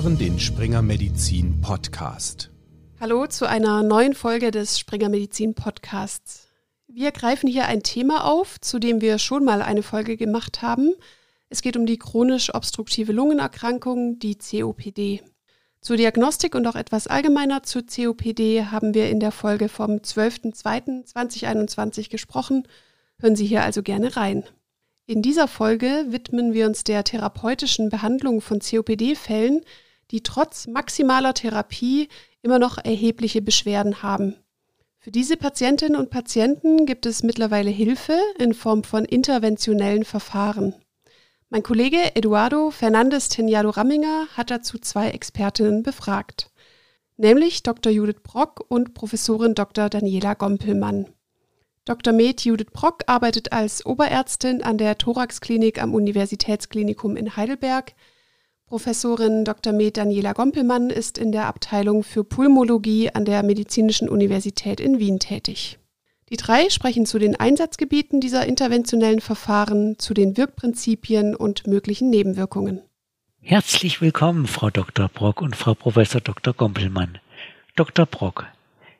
hören den Springer Medizin Podcast. Hallo zu einer neuen Folge des Springer Medizin Podcasts. Wir greifen hier ein Thema auf, zu dem wir schon mal eine Folge gemacht haben. Es geht um die chronisch obstruktive Lungenerkrankung, die COPD. Zur Diagnostik und auch etwas allgemeiner zur COPD haben wir in der Folge vom 12.02.2021 gesprochen. Hören Sie hier also gerne rein. In dieser Folge widmen wir uns der therapeutischen Behandlung von COPD-Fällen, die trotz maximaler Therapie immer noch erhebliche Beschwerden haben. Für diese Patientinnen und Patienten gibt es mittlerweile Hilfe in Form von interventionellen Verfahren. Mein Kollege Eduardo Fernandes Tenjado Ramminger hat dazu zwei Expertinnen befragt, nämlich Dr. Judith Brock und Professorin Dr. Daniela Gompelmann. Dr. Med Judith Brock arbeitet als Oberärztin an der Thoraxklinik am Universitätsklinikum in Heidelberg. Professorin Dr. Med Daniela Gompelmann ist in der Abteilung für Pulmologie an der Medizinischen Universität in Wien tätig. Die drei sprechen zu den Einsatzgebieten dieser interventionellen Verfahren, zu den Wirkprinzipien und möglichen Nebenwirkungen. Herzlich willkommen, Frau Dr. Brock und Frau Professor Dr. Gompelmann. Dr. Brock,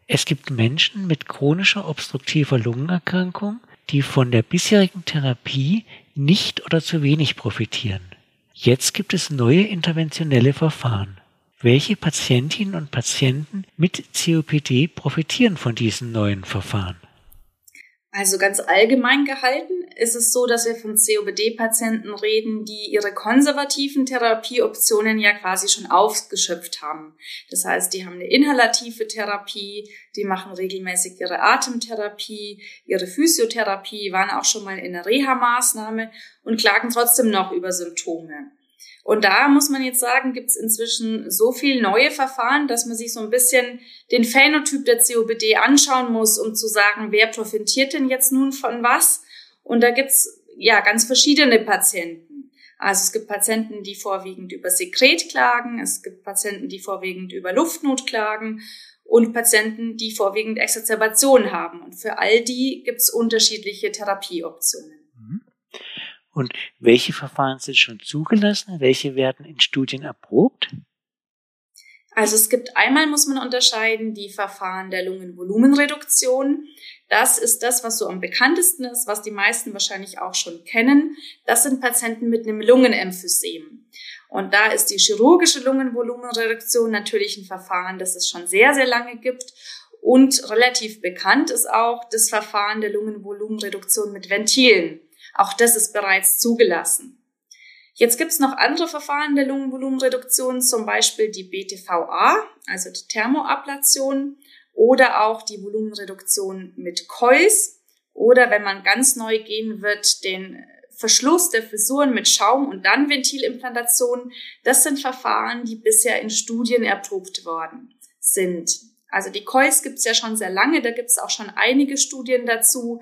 es gibt Menschen mit chronischer obstruktiver Lungenerkrankung, die von der bisherigen Therapie nicht oder zu wenig profitieren. Jetzt gibt es neue interventionelle Verfahren. Welche Patientinnen und Patienten mit COPD profitieren von diesen neuen Verfahren? Also ganz allgemein gehalten ist es so, dass wir von COPD-Patienten reden, die ihre konservativen Therapieoptionen ja quasi schon ausgeschöpft haben. Das heißt, die haben eine inhalative Therapie, die machen regelmäßig ihre Atemtherapie, ihre Physiotherapie, waren auch schon mal in einer Reha-Maßnahme und klagen trotzdem noch über Symptome. Und da muss man jetzt sagen, gibt es inzwischen so viel neue Verfahren, dass man sich so ein bisschen den Phänotyp der COPD anschauen muss, um zu sagen, wer profitiert denn jetzt nun von was. Und da gibt's ja ganz verschiedene Patienten. Also es gibt Patienten, die vorwiegend über Sekret klagen, es gibt Patienten, die vorwiegend über Luftnot klagen und Patienten, die vorwiegend Exacerbation haben. Und für all die gibt's unterschiedliche Therapieoptionen. Und welche Verfahren sind schon zugelassen? Welche werden in Studien erprobt? Also es gibt einmal, muss man unterscheiden, die Verfahren der Lungenvolumenreduktion. Das ist das, was so am bekanntesten ist, was die meisten wahrscheinlich auch schon kennen. Das sind Patienten mit einem Lungenemphysem. Und da ist die chirurgische Lungenvolumenreduktion natürlich ein Verfahren, das es schon sehr, sehr lange gibt. Und relativ bekannt ist auch das Verfahren der Lungenvolumenreduktion mit Ventilen. Auch das ist bereits zugelassen. Jetzt gibt es noch andere Verfahren der Lungenvolumenreduktion, zum Beispiel die BTVA, also die Thermoablation, oder auch die Volumenreduktion mit Coils, oder wenn man ganz neu gehen wird, den Verschluss der Fissuren mit Schaum und dann Ventilimplantation. Das sind Verfahren, die bisher in Studien erprobt worden sind. Also die Coils gibt es ja schon sehr lange, da gibt es auch schon einige Studien dazu.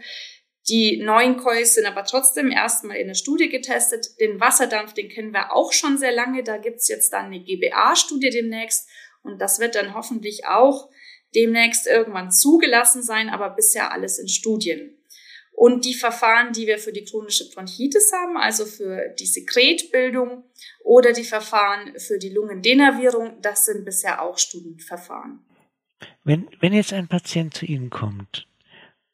Die neuen Coils sind aber trotzdem erstmal in der Studie getestet. Den Wasserdampf, den kennen wir auch schon sehr lange. Da gibt's jetzt dann eine GBA-Studie demnächst. Und das wird dann hoffentlich auch demnächst irgendwann zugelassen sein, aber bisher alles in Studien. Und die Verfahren, die wir für die chronische Bronchitis haben, also für die Sekretbildung oder die Verfahren für die Lungendenervierung, das sind bisher auch Studienverfahren. Wenn, wenn jetzt ein Patient zu Ihnen kommt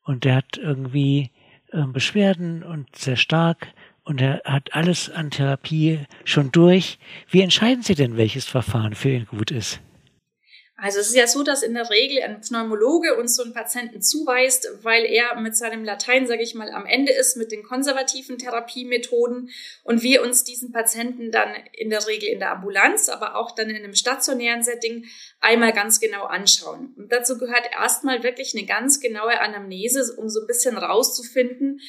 und der hat irgendwie äh, Beschwerden und sehr stark und er hat alles an Therapie schon durch. Wie entscheiden Sie denn, welches Verfahren für ihn gut ist? Also es ist ja so, dass in der Regel ein Pneumologe uns so einen Patienten zuweist, weil er mit seinem Latein, sage ich mal, am Ende ist mit den konservativen Therapiemethoden und wir uns diesen Patienten dann in der Regel in der Ambulanz, aber auch dann in einem stationären Setting einmal ganz genau anschauen. Und dazu gehört erstmal wirklich eine ganz genaue Anamnese, um so ein bisschen rauszufinden,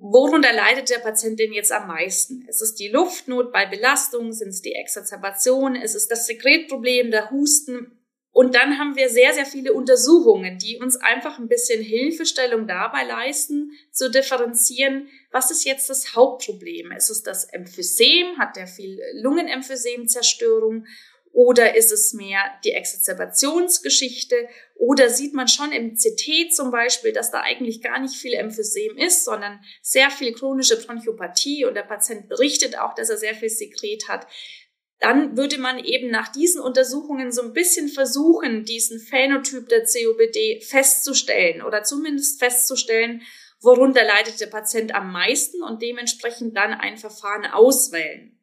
Worunter leidet der Patient denn jetzt am meisten? Ist es die Luftnot bei Belastung? Sind es die Exacerbationen? Ist es das Sekretproblem, der Husten? Und dann haben wir sehr, sehr viele Untersuchungen, die uns einfach ein bisschen Hilfestellung dabei leisten, zu differenzieren, was ist jetzt das Hauptproblem? Ist es das Emphysem? Hat der viel Lungenemphysem-Zerstörung? Oder ist es mehr die Exacerbationsgeschichte? Oder sieht man schon im CT zum Beispiel, dass da eigentlich gar nicht viel Emphysem ist, sondern sehr viel chronische Bronchopathie und der Patient berichtet auch, dass er sehr viel Sekret hat. Dann würde man eben nach diesen Untersuchungen so ein bisschen versuchen, diesen Phänotyp der COPD festzustellen oder zumindest festzustellen, worunter leidet der Patient am meisten und dementsprechend dann ein Verfahren auswählen.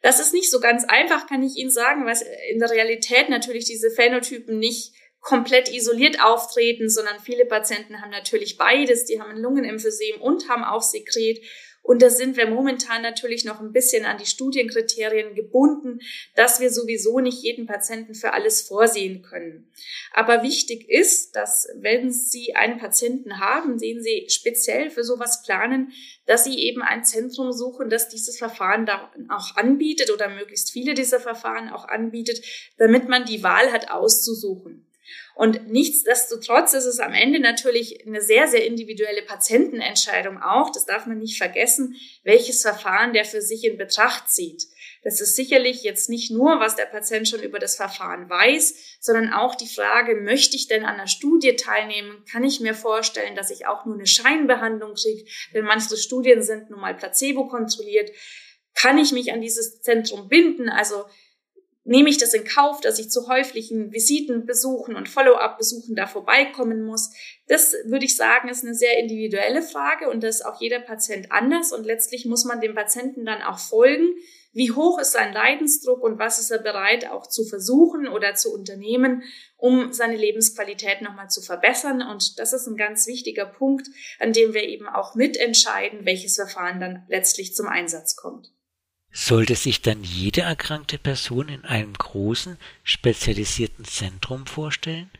Das ist nicht so ganz einfach, kann ich Ihnen sagen, weil in der Realität natürlich diese Phänotypen nicht komplett isoliert auftreten, sondern viele Patienten haben natürlich beides. Die haben ein Lungenemphysem und haben auch Sekret. Und da sind wir momentan natürlich noch ein bisschen an die Studienkriterien gebunden, dass wir sowieso nicht jeden Patienten für alles vorsehen können. Aber wichtig ist, dass wenn Sie einen Patienten haben, den Sie speziell für sowas planen, dass Sie eben ein Zentrum suchen, das dieses Verfahren da auch anbietet oder möglichst viele dieser Verfahren auch anbietet, damit man die Wahl hat auszusuchen. Und nichtsdestotrotz ist es am Ende natürlich eine sehr, sehr individuelle Patientenentscheidung auch. Das darf man nicht vergessen, welches Verfahren der für sich in Betracht zieht. Das ist sicherlich jetzt nicht nur, was der Patient schon über das Verfahren weiß, sondern auch die Frage, möchte ich denn an einer Studie teilnehmen? Kann ich mir vorstellen, dass ich auch nur eine Scheinbehandlung kriege? Denn manche Studien sind nun mal placebo kontrolliert. Kann ich mich an dieses Zentrum binden? Also nehme ich das in Kauf, dass ich zu häuflichen Visitenbesuchen und Follow-up-Besuchen da vorbeikommen muss? Das würde ich sagen, ist eine sehr individuelle Frage und das ist auch jeder Patient anders und letztlich muss man dem Patienten dann auch folgen. Wie hoch ist sein Leidensdruck und was ist er bereit auch zu versuchen oder zu unternehmen, um seine Lebensqualität nochmal zu verbessern? Und das ist ein ganz wichtiger Punkt, an dem wir eben auch mitentscheiden, welches Verfahren dann letztlich zum Einsatz kommt. Sollte sich dann jede erkrankte Person in einem großen, spezialisierten Zentrum vorstellen?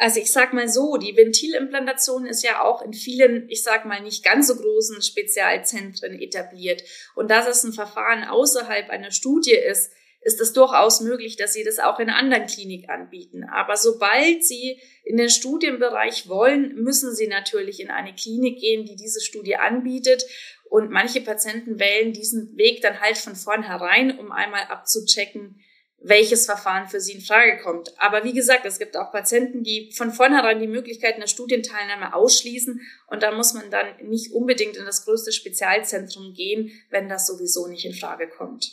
Also ich sag mal so, die Ventilimplantation ist ja auch in vielen, ich sag mal nicht ganz so großen Spezialzentren etabliert. Und dass es ein Verfahren außerhalb einer Studie ist, ist es durchaus möglich, dass sie das auch in einer anderen Klinik anbieten. Aber sobald sie in den Studienbereich wollen, müssen sie natürlich in eine Klinik gehen, die diese Studie anbietet. Und manche Patienten wählen diesen Weg dann halt von vornherein, um einmal abzuchecken, welches Verfahren für sie in Frage kommt. Aber wie gesagt, es gibt auch Patienten, die von vornherein die Möglichkeit einer Studienteilnahme ausschließen und da muss man dann nicht unbedingt in das größte Spezialzentrum gehen, wenn das sowieso nicht in Frage kommt.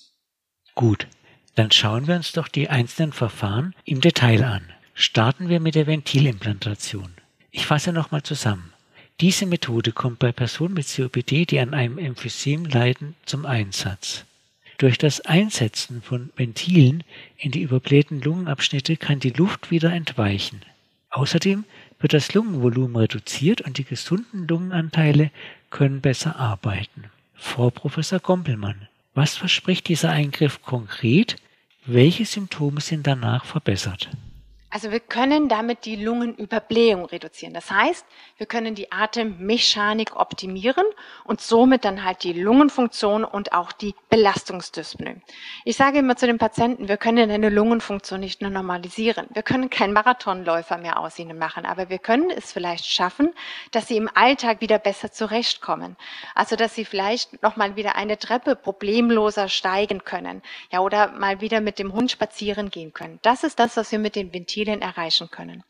Gut, dann schauen wir uns doch die einzelnen Verfahren im Detail an. Starten wir mit der Ventilimplantation. Ich fasse nochmal zusammen. Diese Methode kommt bei Personen mit COPD, die an einem Emphysem leiden, zum Einsatz. Durch das Einsetzen von Ventilen in die überblähten Lungenabschnitte kann die Luft wieder entweichen. Außerdem wird das Lungenvolumen reduziert und die gesunden Lungenanteile können besser arbeiten. Frau Professor Gompelmann, was verspricht dieser Eingriff konkret? Welche Symptome sind danach verbessert? Also wir können damit die Lungenüberblähung reduzieren. Das heißt, wir können die Atemmechanik optimieren und somit dann halt die Lungenfunktion und auch die Belastungsdyspnoe. Ich sage immer zu den Patienten, wir können eine Lungenfunktion nicht nur normalisieren. Wir können keinen Marathonläufer mehr aus ihnen machen, aber wir können es vielleicht schaffen, dass sie im Alltag wieder besser zurechtkommen. Also, dass sie vielleicht nochmal wieder eine Treppe problemloser steigen können. Ja, oder mal wieder mit dem Hund spazieren gehen können. Das ist das, was wir mit den Ventilen Zielen erreichen können.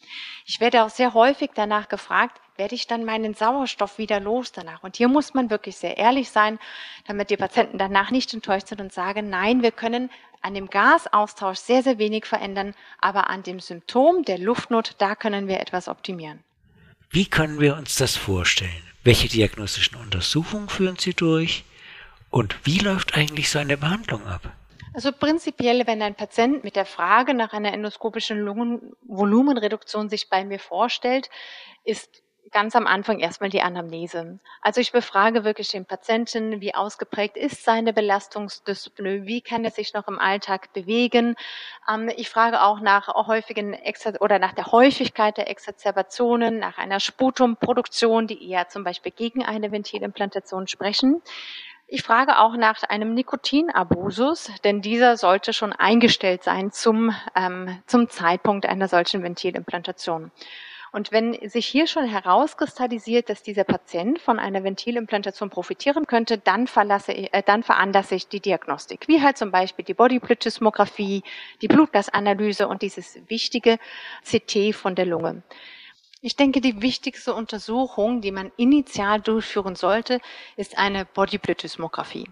Ich werde auch sehr häufig danach gefragt, werde ich dann meinen Sauerstoff wieder los danach? Und hier muss man wirklich sehr ehrlich sein, damit die Patienten danach nicht enttäuscht sind und sagen, nein, wir können an dem Gasaustausch sehr, sehr wenig verändern, aber an dem Symptom der Luftnot, da können wir etwas optimieren. Wie können wir uns das vorstellen? Welche diagnostischen Untersuchungen führen Sie durch? Und wie läuft eigentlich so eine Behandlung ab? Also prinzipiell, wenn ein Patient mit der Frage nach einer endoskopischen Lungenvolumenreduktion sich bei mir vorstellt, ist ganz am Anfang erstmal die Anamnese. Also ich befrage wirklich den Patienten, wie ausgeprägt ist seine Belastungsdyspnoe, wie kann er sich noch im Alltag bewegen. Ähm, ich frage auch nach häufigen Exer oder nach der Häufigkeit der Exazerbationen, nach einer Sputumproduktion, die eher zum Beispiel gegen eine Ventilimplantation sprechen. Ich frage auch nach einem Nikotinabusus, denn dieser sollte schon eingestellt sein zum, ähm, zum Zeitpunkt einer solchen Ventilimplantation. Und wenn sich hier schon herauskristallisiert, dass dieser Patient von einer Ventilimplantation profitieren könnte, dann, verlasse, äh, dann veranlasse ich die Diagnostik, wie halt zum Beispiel die Bodyplethysmographie, die Blutgasanalyse und dieses wichtige CT von der Lunge. Ich denke, die wichtigste Untersuchung, die man initial durchführen sollte, ist eine Bodyplethysmographie.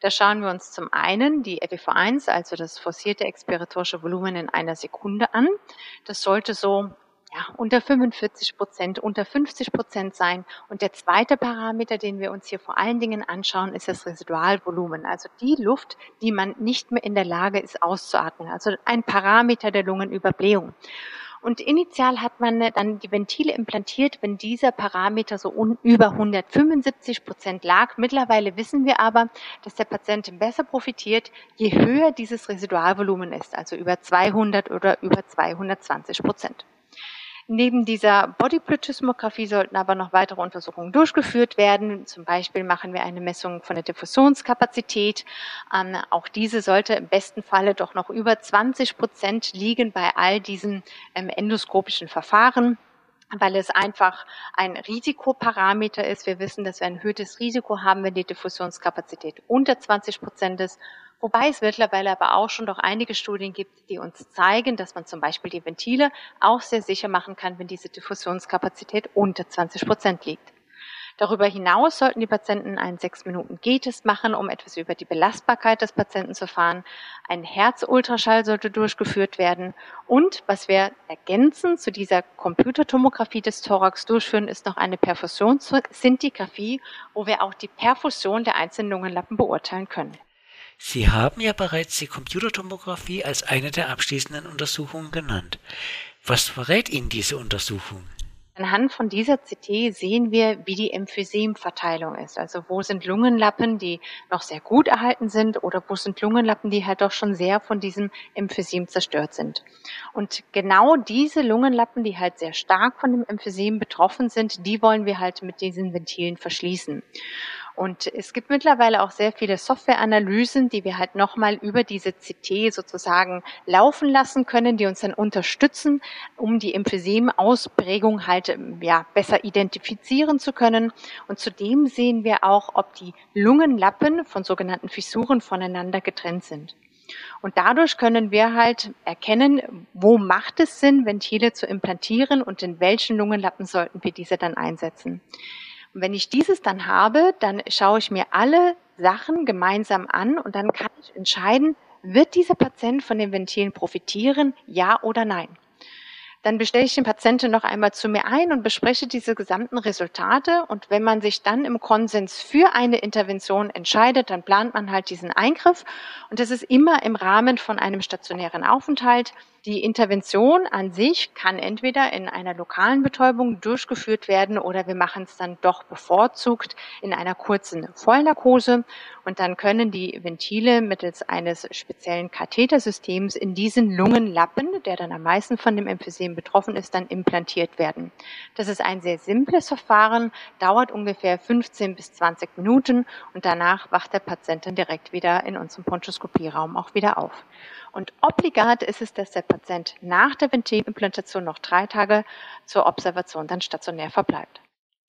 Da schauen wir uns zum einen die FEV1, also das forcierte expiratorische Volumen in einer Sekunde an. Das sollte so ja, unter 45 Prozent, unter 50 Prozent sein. Und der zweite Parameter, den wir uns hier vor allen Dingen anschauen, ist das Residualvolumen, also die Luft, die man nicht mehr in der Lage ist auszuatmen, also ein Parameter der Lungenüberblähung. Und initial hat man dann die Ventile implantiert, wenn dieser Parameter so über 175 Prozent lag. Mittlerweile wissen wir aber, dass der Patient besser profitiert, je höher dieses Residualvolumen ist, also über 200 oder über 220 Prozent. Neben dieser Bodyplethysmographie sollten aber noch weitere Untersuchungen durchgeführt werden. Zum Beispiel machen wir eine Messung von der Diffusionskapazität. Ähm, auch diese sollte im besten Falle doch noch über 20 Prozent liegen bei all diesen ähm, endoskopischen Verfahren weil es einfach ein Risikoparameter ist. Wir wissen, dass wir ein erhöhtes Risiko haben, wenn die Diffusionskapazität unter 20 Prozent ist. Wobei es mittlerweile aber auch schon doch einige Studien gibt, die uns zeigen, dass man zum Beispiel die Ventile auch sehr sicher machen kann, wenn diese Diffusionskapazität unter 20 Prozent liegt. Darüber hinaus sollten die Patienten einen 6-Minuten-G-Test machen, um etwas über die Belastbarkeit des Patienten zu erfahren. Ein Herzultraschall sollte durchgeführt werden. Und was wir ergänzend zu dieser Computertomographie des Thorax durchführen, ist noch eine Perfusionsszintigraphie, wo wir auch die Perfusion der einzelnen Lungenlappen beurteilen können. Sie haben ja bereits die Computertomographie als eine der abschließenden Untersuchungen genannt. Was verrät Ihnen diese Untersuchung? Anhand von dieser CT sehen wir, wie die Emphysemverteilung ist. Also wo sind Lungenlappen, die noch sehr gut erhalten sind oder wo sind Lungenlappen, die halt doch schon sehr von diesem Emphysem zerstört sind. Und genau diese Lungenlappen, die halt sehr stark von dem Emphysem betroffen sind, die wollen wir halt mit diesen Ventilen verschließen. Und es gibt mittlerweile auch sehr viele Softwareanalysen, die wir halt nochmal über diese CT sozusagen laufen lassen können, die uns dann unterstützen, um die Emphysem-Ausprägung halt ja, besser identifizieren zu können. Und zudem sehen wir auch, ob die Lungenlappen von sogenannten Fissuren voneinander getrennt sind. Und dadurch können wir halt erkennen, wo macht es Sinn, Ventile zu implantieren und in welchen Lungenlappen sollten wir diese dann einsetzen. Und wenn ich dieses dann habe, dann schaue ich mir alle Sachen gemeinsam an und dann kann ich entscheiden, wird dieser Patient von den Ventilen profitieren, ja oder nein. Dann bestelle ich den Patienten noch einmal zu mir ein und bespreche diese gesamten Resultate. Und wenn man sich dann im Konsens für eine Intervention entscheidet, dann plant man halt diesen Eingriff. Und das ist immer im Rahmen von einem stationären Aufenthalt. Die Intervention an sich kann entweder in einer lokalen Betäubung durchgeführt werden oder wir machen es dann doch bevorzugt in einer kurzen Vollnarkose und dann können die Ventile mittels eines speziellen Kathetersystems in diesen Lungenlappen, der dann am meisten von dem Emphysem betroffen ist, dann implantiert werden. Das ist ein sehr simples Verfahren, dauert ungefähr 15 bis 20 Minuten und danach wacht der Patient dann direkt wieder in unserem Ponchoskopieraum auch wieder auf. Und obligat ist es, dass der Patient nach der Ventilimplantation noch drei Tage zur Observation dann stationär verbleibt.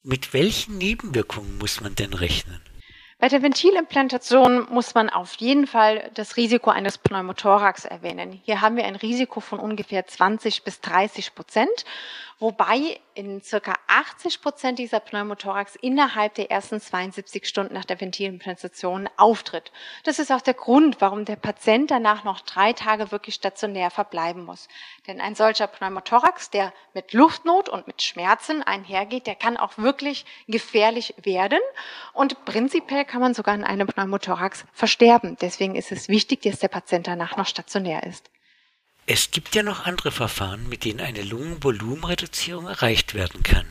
Mit welchen Nebenwirkungen muss man denn rechnen? Bei der Ventilimplantation muss man auf jeden Fall das Risiko eines Pneumothorax erwähnen. Hier haben wir ein Risiko von ungefähr 20 bis 30 Prozent wobei in circa 80 Prozent dieser Pneumothorax innerhalb der ersten 72 Stunden nach der Ventilimplantation auftritt. Das ist auch der Grund, warum der Patient danach noch drei Tage wirklich stationär verbleiben muss. Denn ein solcher Pneumothorax, der mit Luftnot und mit Schmerzen einhergeht, der kann auch wirklich gefährlich werden. Und prinzipiell kann man sogar in einem Pneumothorax versterben. Deswegen ist es wichtig, dass der Patient danach noch stationär ist. Es gibt ja noch andere Verfahren, mit denen eine Lungenvolumenreduzierung erreicht werden kann.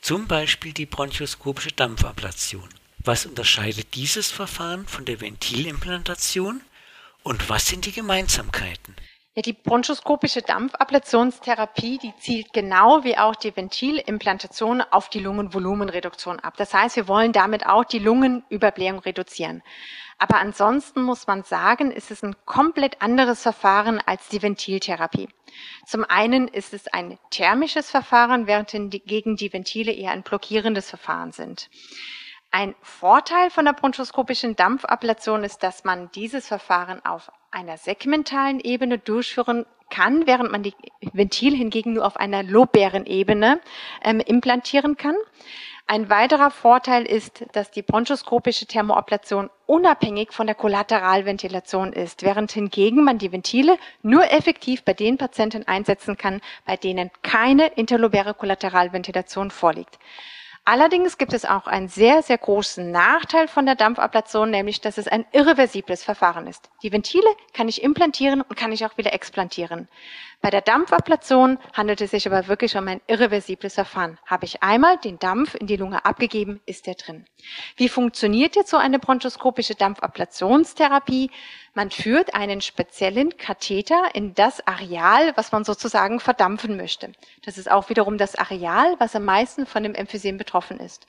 Zum Beispiel die bronchoskopische Dampfablation. Was unterscheidet dieses Verfahren von der Ventilimplantation und was sind die Gemeinsamkeiten? Ja, die bronchoskopische Dampfablationstherapie, die zielt genau wie auch die Ventilimplantation auf die Lungenvolumenreduktion ab. Das heißt, wir wollen damit auch die Lungenüberblähung reduzieren. Aber ansonsten muss man sagen, ist es ein komplett anderes Verfahren als die Ventiltherapie. Zum einen ist es ein thermisches Verfahren, während gegen die Ventile eher ein blockierendes Verfahren sind. Ein Vorteil von der bronchoskopischen Dampfablation ist, dass man dieses Verfahren auf einer segmentalen Ebene durchführen kann, während man die Ventil hingegen nur auf einer lobären Ebene ähm, implantieren kann. Ein weiterer Vorteil ist, dass die bronchoskopische Thermoablation unabhängig von der Kollateralventilation ist, während hingegen man die Ventile nur effektiv bei den Patienten einsetzen kann, bei denen keine interlobäre Kollateralventilation vorliegt. Allerdings gibt es auch einen sehr, sehr großen Nachteil von der Dampfablation, nämlich dass es ein irreversibles Verfahren ist. Die Ventile kann ich implantieren und kann ich auch wieder explantieren. Bei der Dampfablation handelt es sich aber wirklich um ein irreversibles Verfahren. Habe ich einmal den Dampf in die Lunge abgegeben, ist der drin. Wie funktioniert jetzt so eine bronchoskopische Dampfablationstherapie? Man führt einen speziellen Katheter in das Areal, was man sozusagen verdampfen möchte. Das ist auch wiederum das Areal, was am meisten von dem Emphysem betroffen ist.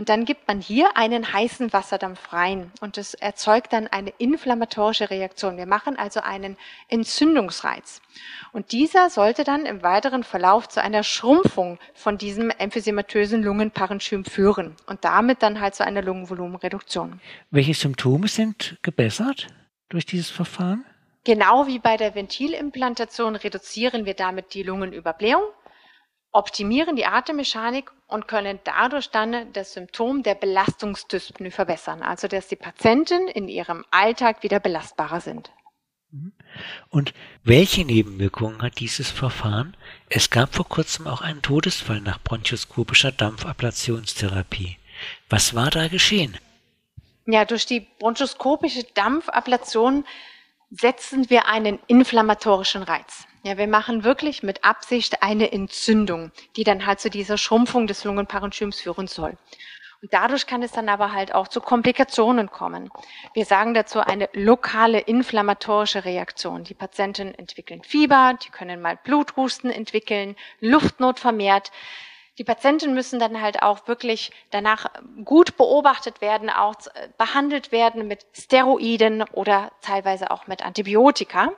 Und dann gibt man hier einen heißen Wasserdampf rein und das erzeugt dann eine inflammatorische Reaktion. Wir machen also einen Entzündungsreiz. Und dieser sollte dann im weiteren Verlauf zu einer Schrumpfung von diesem emphysematösen Lungenparenchym führen und damit dann halt zu einer Lungenvolumenreduktion. Welche Symptome sind gebessert durch dieses Verfahren? Genau wie bei der Ventilimplantation reduzieren wir damit die Lungenüberblähung optimieren die Atemmechanik und können dadurch dann das Symptom der Belastungsdyspnoe verbessern, also dass die Patienten in ihrem Alltag wieder belastbarer sind. Mhm. Und welche Nebenwirkungen hat dieses Verfahren? Es gab vor kurzem auch einen Todesfall nach bronchoskopischer Dampfablationstherapie. Was war da geschehen? Ja, durch die bronchoskopische Dampfablation setzen wir einen inflammatorischen Reiz. Ja, wir machen wirklich mit Absicht eine Entzündung, die dann halt zu dieser Schrumpfung des Lungenparenchyms führen soll. Und dadurch kann es dann aber halt auch zu Komplikationen kommen. Wir sagen dazu eine lokale inflammatorische Reaktion. Die Patienten entwickeln Fieber, die können mal Bluthusten entwickeln, Luftnot vermehrt. Die Patienten müssen dann halt auch wirklich danach gut beobachtet werden, auch behandelt werden mit Steroiden oder teilweise auch mit Antibiotika.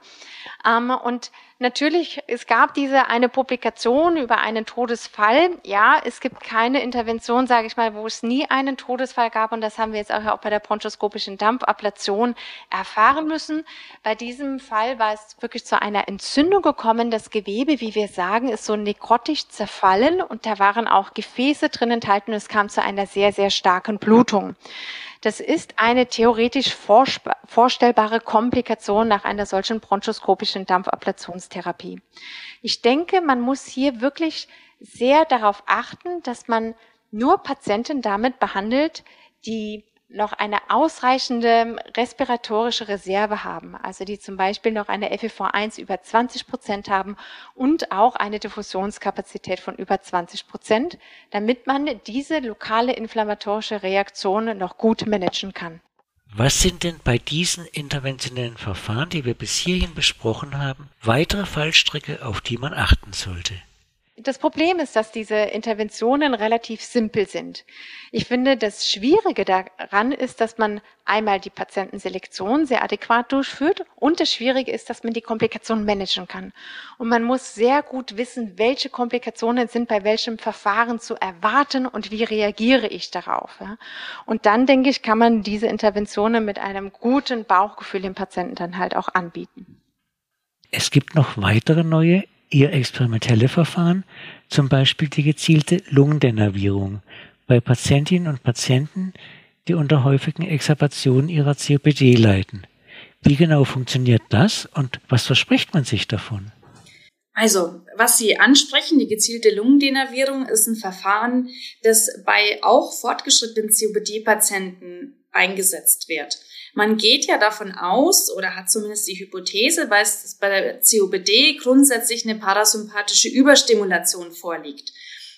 Ähm, und natürlich, es gab diese eine Publikation über einen Todesfall. Ja, es gibt keine Intervention, sage ich mal, wo es nie einen Todesfall gab. Und das haben wir jetzt auch bei der bronchoskopischen Dampfablation erfahren müssen. Bei diesem Fall war es wirklich zu einer Entzündung gekommen. Das Gewebe, wie wir sagen, ist so nekrotisch zerfallen und da waren auch Gefäße drin enthalten. Und es kam zu einer sehr, sehr starken Blutung. Das ist eine theoretisch vorstellbare Komplikation nach einer solchen bronchoskopischen Dampfablationstherapie. Ich denke, man muss hier wirklich sehr darauf achten, dass man nur Patienten damit behandelt, die noch eine ausreichende respiratorische Reserve haben, also die zum Beispiel noch eine FEV1 über 20 Prozent haben und auch eine Diffusionskapazität von über 20 Prozent, damit man diese lokale inflammatorische Reaktion noch gut managen kann. Was sind denn bei diesen interventionellen Verfahren, die wir bis hierhin besprochen haben, weitere Fallstricke, auf die man achten sollte? Das Problem ist, dass diese Interventionen relativ simpel sind. Ich finde, das Schwierige daran ist, dass man einmal die Patientenselektion sehr adäquat durchführt und das Schwierige ist, dass man die Komplikationen managen kann. Und man muss sehr gut wissen, welche Komplikationen sind bei welchem Verfahren zu erwarten und wie reagiere ich darauf. Und dann, denke ich, kann man diese Interventionen mit einem guten Bauchgefühl dem Patienten dann halt auch anbieten. Es gibt noch weitere neue ihr experimentelle Verfahren, zum Beispiel die gezielte Lungendenervierung bei Patientinnen und Patienten, die unter häufigen Exerbationen ihrer COPD leiden. Wie genau funktioniert das und was verspricht man sich davon? Also, was Sie ansprechen, die gezielte Lungendenervierung ist ein Verfahren, das bei auch fortgeschrittenen COPD-Patienten eingesetzt wird. Man geht ja davon aus oder hat zumindest die Hypothese, weil es bei der COPD grundsätzlich eine parasympathische Überstimulation vorliegt.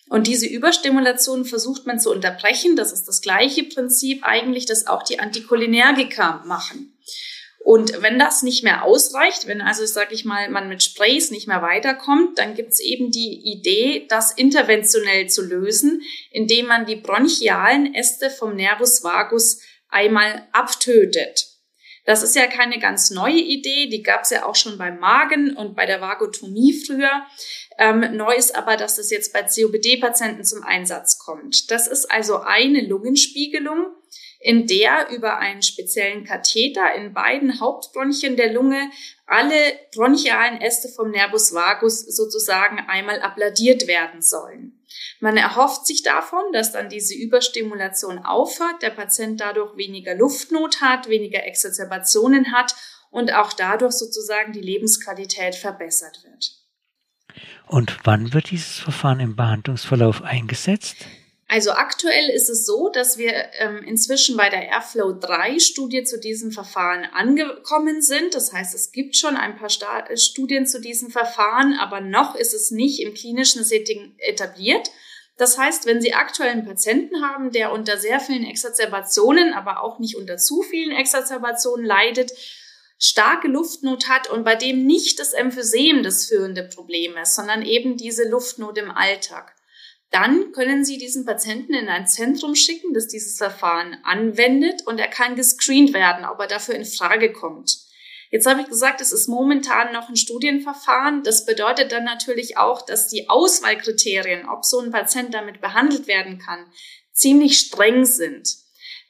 Und diese Überstimulation versucht man zu unterbrechen. Das ist das gleiche Prinzip eigentlich, das auch die Anticholinergika machen. Und wenn das nicht mehr ausreicht, wenn also, sag ich mal, man mit Sprays nicht mehr weiterkommt, dann gibt's eben die Idee, das interventionell zu lösen, indem man die bronchialen Äste vom Nervus vagus einmal abtötet. Das ist ja keine ganz neue Idee, die gab es ja auch schon beim Magen und bei der Vagotomie früher. Ähm, neu ist aber, dass das jetzt bei COPD-Patienten zum Einsatz kommt. Das ist also eine Lungenspiegelung, in der über einen speziellen Katheter in beiden Hauptbronchien der Lunge alle bronchialen Äste vom Nervus vagus sozusagen einmal abladiert werden sollen. Man erhofft sich davon, dass dann diese Überstimulation aufhört, der Patient dadurch weniger Luftnot hat, weniger Exacerbationen hat und auch dadurch sozusagen die Lebensqualität verbessert wird. Und wann wird dieses Verfahren im Behandlungsverlauf eingesetzt? Also aktuell ist es so, dass wir ähm, inzwischen bei der Airflow 3 Studie zu diesem Verfahren angekommen sind. Das heißt, es gibt schon ein paar Sta Studien zu diesem Verfahren, aber noch ist es nicht im klinischen Setting etabliert. Das heißt, wenn Sie aktuell einen Patienten haben, der unter sehr vielen Exacerbationen, aber auch nicht unter zu vielen Exacerbationen leidet, starke Luftnot hat und bei dem nicht das Emphysem das führende Problem ist, sondern eben diese Luftnot im Alltag, dann können Sie diesen Patienten in ein Zentrum schicken, das dieses Verfahren anwendet und er kann gescreent werden, ob er dafür in Frage kommt. Jetzt habe ich gesagt, es ist momentan noch ein Studienverfahren. Das bedeutet dann natürlich auch, dass die Auswahlkriterien, ob so ein Patient damit behandelt werden kann, ziemlich streng sind.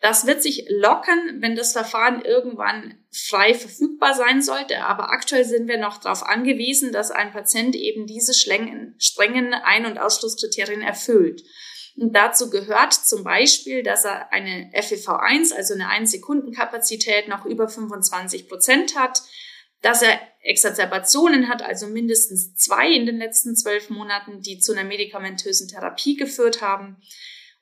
Das wird sich lockern, wenn das Verfahren irgendwann frei verfügbar sein sollte. Aber aktuell sind wir noch darauf angewiesen, dass ein Patient eben diese strengen Ein- und Ausschlusskriterien erfüllt. Und dazu gehört zum Beispiel, dass er eine FEV1, also eine 1-Sekunden-Kapazität noch über 25 Prozent hat, dass er Exacerbationen hat, also mindestens zwei in den letzten zwölf Monaten, die zu einer medikamentösen Therapie geführt haben,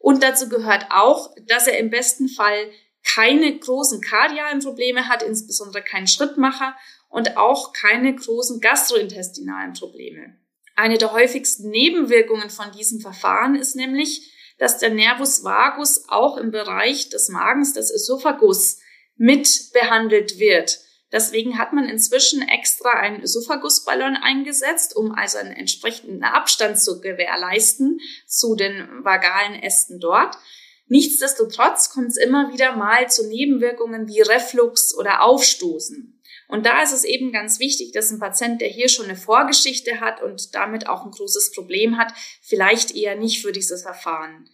und dazu gehört auch, dass er im besten Fall keine großen kardialen Probleme hat, insbesondere keinen Schrittmacher und auch keine großen gastrointestinalen Probleme. Eine der häufigsten Nebenwirkungen von diesem Verfahren ist nämlich, dass der Nervus vagus auch im Bereich des Magens, des Esophagus, mit behandelt wird. Deswegen hat man inzwischen extra einen Ösophagusballon eingesetzt, um also einen entsprechenden Abstand zu gewährleisten zu den vagalen Ästen dort. Nichtsdestotrotz kommt es immer wieder mal zu Nebenwirkungen wie Reflux oder Aufstoßen. Und da ist es eben ganz wichtig, dass ein Patient, der hier schon eine Vorgeschichte hat und damit auch ein großes Problem hat, vielleicht eher nicht für dieses Verfahren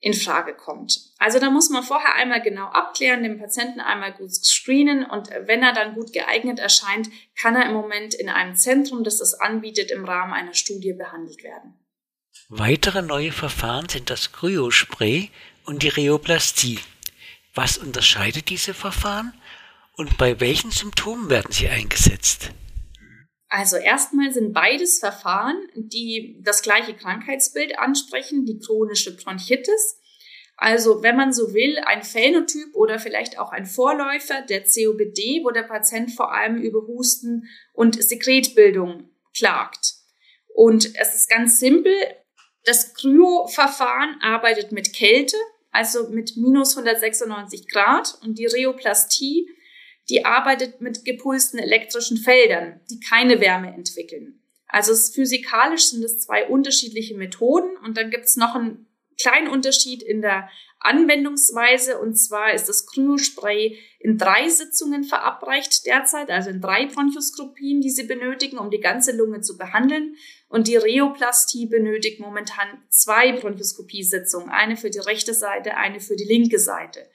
in Frage kommt. Also da muss man vorher einmal genau abklären, den Patienten einmal gut screenen und wenn er dann gut geeignet erscheint, kann er im Moment in einem Zentrum, das das anbietet, im Rahmen einer Studie behandelt werden. Weitere neue Verfahren sind das Kryospray und die Rheoplastie. Was unterscheidet diese Verfahren und bei welchen Symptomen werden sie eingesetzt? Also erstmal sind beides Verfahren, die das gleiche Krankheitsbild ansprechen, die chronische Bronchitis. Also wenn man so will, ein Phänotyp oder vielleicht auch ein Vorläufer der COPD, wo der Patient vor allem über Husten und Sekretbildung klagt. Und es ist ganz simpel. Das Kryo-Verfahren arbeitet mit Kälte, also mit minus 196 Grad und die Rheoplastie die arbeitet mit gepulsten elektrischen Feldern, die keine Wärme entwickeln. Also physikalisch sind es zwei unterschiedliche Methoden und dann gibt es noch einen kleinen Unterschied in der Anwendungsweise und zwar ist das Kryospray in drei Sitzungen verabreicht derzeit, also in drei Bronchoskopien, die sie benötigen, um die ganze Lunge zu behandeln. Und die Rheoplastie benötigt momentan zwei Bronchoskopiesitzungen, eine für die rechte Seite, eine für die linke Seite.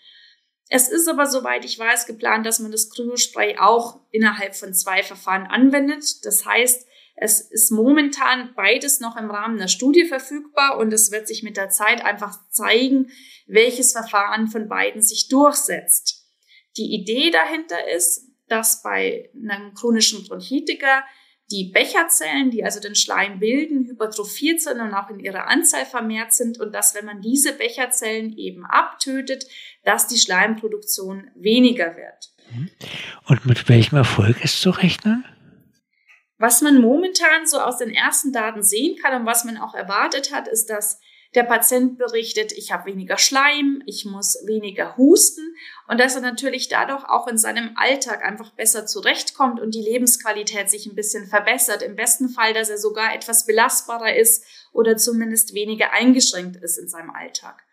Es ist aber, soweit ich weiß, geplant, dass man das Kryospray auch innerhalb von zwei Verfahren anwendet. Das heißt, es ist momentan beides noch im Rahmen der Studie verfügbar und es wird sich mit der Zeit einfach zeigen, welches Verfahren von beiden sich durchsetzt. Die Idee dahinter ist, dass bei einem chronischen Bronchitiker die Becherzellen, die also den Schleim bilden, hypertrophiert sind und auch in ihrer Anzahl vermehrt sind und dass, wenn man diese Becherzellen eben abtötet, dass die Schleimproduktion weniger wird. Mhm. Und mit welchem Erfolg ist zu rechnen? Was man momentan so aus den ersten Daten sehen kann und was man auch erwartet hat, ist, dass der Patient berichtet, ich habe weniger Schleim, ich muss weniger husten und dass er natürlich dadurch auch in seinem Alltag einfach besser zurechtkommt und die Lebensqualität sich ein bisschen verbessert. Im besten Fall, dass er sogar etwas belastbarer ist oder zumindest weniger eingeschränkt ist in seinem Alltag.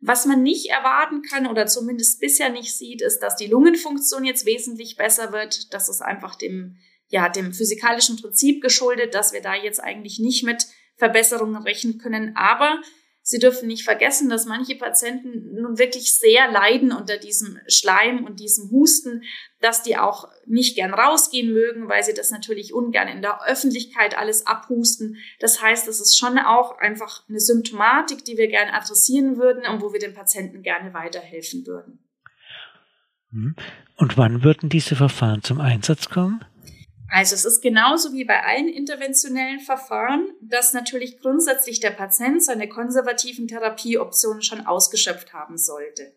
Was man nicht erwarten kann oder zumindest bisher nicht sieht, ist, dass die Lungenfunktion jetzt wesentlich besser wird. Das ist einfach dem, ja, dem physikalischen Prinzip geschuldet, dass wir da jetzt eigentlich nicht mit Verbesserungen rechnen können. Aber Sie dürfen nicht vergessen, dass manche Patienten nun wirklich sehr leiden unter diesem Schleim und diesem Husten, dass die auch nicht gern rausgehen mögen, weil sie das natürlich ungern in der Öffentlichkeit alles abhusten. Das heißt, es ist schon auch einfach eine Symptomatik, die wir gerne adressieren würden und wo wir den Patienten gerne weiterhelfen würden. Hm. Und wann würden diese Verfahren zum Einsatz kommen? Also es ist genauso wie bei allen interventionellen Verfahren, dass natürlich grundsätzlich der Patient seine konservativen Therapieoptionen schon ausgeschöpft haben sollte.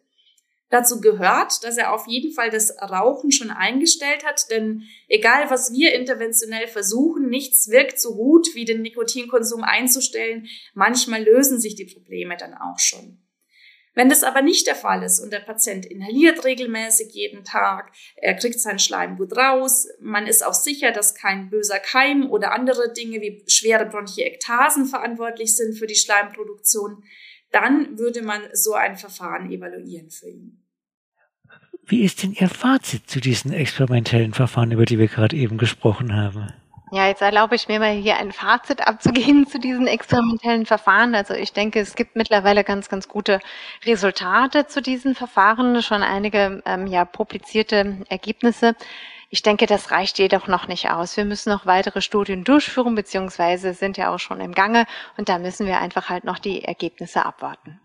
Dazu gehört, dass er auf jeden Fall das Rauchen schon eingestellt hat, denn egal was wir interventionell versuchen, nichts wirkt so gut wie den Nikotinkonsum einzustellen. Manchmal lösen sich die Probleme dann auch schon. Wenn das aber nicht der Fall ist und der Patient inhaliert regelmäßig jeden Tag, er kriegt seinen Schleim gut raus, man ist auch sicher, dass kein böser Keim oder andere Dinge wie schwere Bronchiektasen verantwortlich sind für die Schleimproduktion, dann würde man so ein Verfahren evaluieren für ihn. Wie ist denn Ihr Fazit zu diesen experimentellen Verfahren, über die wir gerade eben gesprochen haben? Ja, jetzt erlaube ich mir mal hier ein Fazit abzugeben zu diesen experimentellen Verfahren. Also ich denke, es gibt mittlerweile ganz, ganz gute Resultate zu diesen Verfahren, schon einige ähm, ja, publizierte Ergebnisse. Ich denke, das reicht jedoch noch nicht aus. Wir müssen noch weitere Studien durchführen, beziehungsweise sind ja auch schon im Gange und da müssen wir einfach halt noch die Ergebnisse abwarten.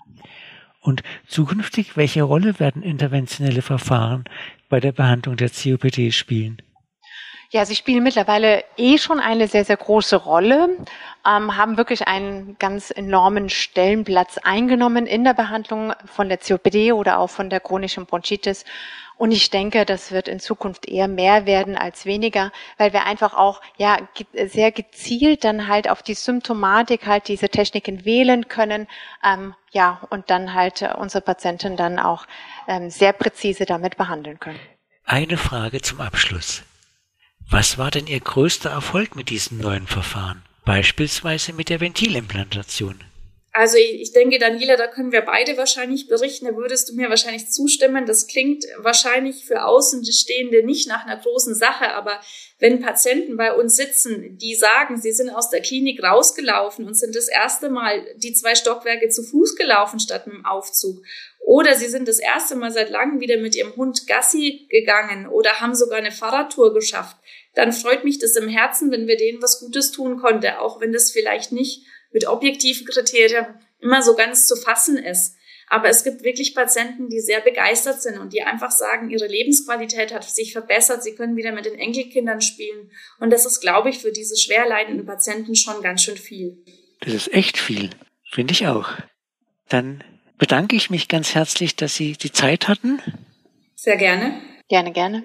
Und zukünftig, welche Rolle werden interventionelle Verfahren bei der Behandlung der COPD spielen? Ja, sie spielen mittlerweile eh schon eine sehr, sehr große Rolle, ähm, haben wirklich einen ganz enormen Stellenplatz eingenommen in der Behandlung von der COPD oder auch von der chronischen Bronchitis. Und ich denke, das wird in Zukunft eher mehr werden als weniger, weil wir einfach auch ja sehr gezielt dann halt auf die Symptomatik halt diese Techniken wählen können, ähm, ja und dann halt unsere Patienten dann auch ähm, sehr präzise damit behandeln können. Eine Frage zum Abschluss. Was war denn Ihr größter Erfolg mit diesem neuen Verfahren? Beispielsweise mit der Ventilimplantation. Also ich denke, Daniela, da können wir beide wahrscheinlich berichten. Da würdest du mir wahrscheinlich zustimmen. Das klingt wahrscheinlich für Außenstehende nicht nach einer großen Sache, aber wenn Patienten bei uns sitzen, die sagen, sie sind aus der Klinik rausgelaufen und sind das erste Mal die zwei Stockwerke zu Fuß gelaufen statt mit dem Aufzug oder sie sind das erste Mal seit langem wieder mit ihrem Hund Gassi gegangen oder haben sogar eine Fahrradtour geschafft, dann freut mich das im Herzen, wenn wir denen was Gutes tun konnten, auch wenn das vielleicht nicht mit objektiven Kriterien immer so ganz zu fassen ist. Aber es gibt wirklich Patienten, die sehr begeistert sind und die einfach sagen, ihre Lebensqualität hat sich verbessert, sie können wieder mit den Enkelkindern spielen. Und das ist, glaube ich, für diese schwer leidenden Patienten schon ganz schön viel. Das ist echt viel, finde ich auch. Dann bedanke ich mich ganz herzlich, dass Sie die Zeit hatten. Sehr gerne. Gerne, gerne.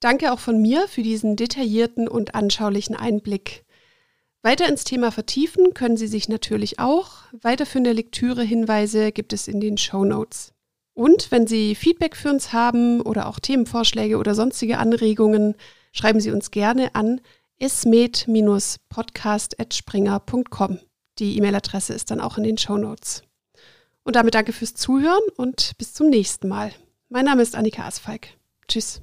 Danke auch von mir für diesen detaillierten und anschaulichen Einblick. Weiter ins Thema vertiefen können Sie sich natürlich auch. Weiterführende Lektüre-Hinweise gibt es in den Show Notes. Und wenn Sie Feedback für uns haben oder auch Themenvorschläge oder sonstige Anregungen, schreiben Sie uns gerne an ismed-podcast.springer.com. Die E-Mail-Adresse ist dann auch in den Show Notes. Und damit danke fürs Zuhören und bis zum nächsten Mal. Mein Name ist Annika Asfalk. Tschüss.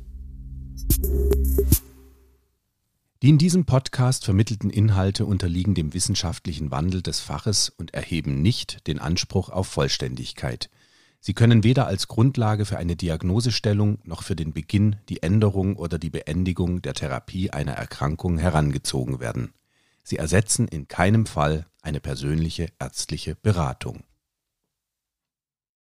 Die in diesem Podcast vermittelten Inhalte unterliegen dem wissenschaftlichen Wandel des Faches und erheben nicht den Anspruch auf Vollständigkeit. Sie können weder als Grundlage für eine Diagnosestellung noch für den Beginn, die Änderung oder die Beendigung der Therapie einer Erkrankung herangezogen werden. Sie ersetzen in keinem Fall eine persönliche ärztliche Beratung.